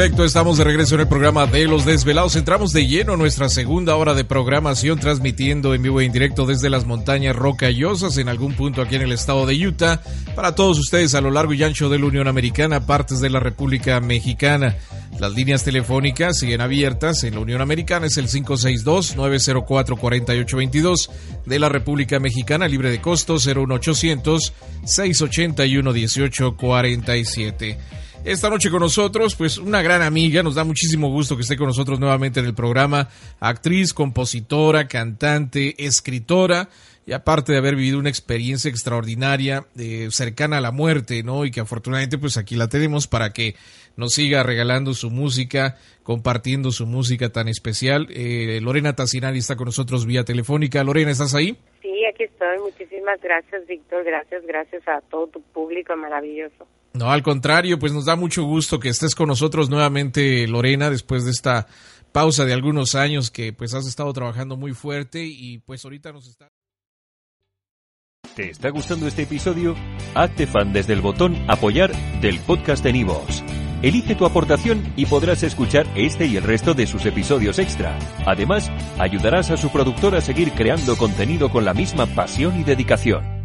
Perfecto, estamos de regreso en el programa de Los Desvelados. Entramos de lleno a nuestra segunda hora de programación, transmitiendo en vivo e indirecto desde las montañas rocallosas en algún punto aquí en el estado de Utah, para todos ustedes a lo largo y ancho de la Unión Americana, partes de la República Mexicana. Las líneas telefónicas siguen abiertas en la Unión Americana, es el 562-904-4822 de la República Mexicana, libre de costo 01800 681 1847 esta noche con nosotros, pues una gran amiga, nos da muchísimo gusto que esté con nosotros nuevamente en el programa, actriz, compositora, cantante, escritora, y aparte de haber vivido una experiencia extraordinaria, eh, cercana a la muerte, ¿no? Y que afortunadamente pues aquí la tenemos para que nos siga regalando su música, compartiendo su música tan especial. Eh, Lorena Tassinari está con nosotros vía telefónica. Lorena, ¿estás ahí? Sí, aquí estoy. Muchísimas gracias, Víctor. Gracias, gracias a todo tu público maravilloso. No, al contrario, pues nos da mucho gusto que estés con nosotros nuevamente, Lorena, después de esta pausa de algunos años que pues has estado trabajando muy fuerte y pues ahorita nos está... ¿Te está gustando este episodio? Hazte fan desde el botón apoyar del podcast de Nivos. Elige tu aportación y podrás escuchar este y el resto de sus episodios extra. Además, ayudarás a su productor a seguir creando contenido con la misma pasión y dedicación.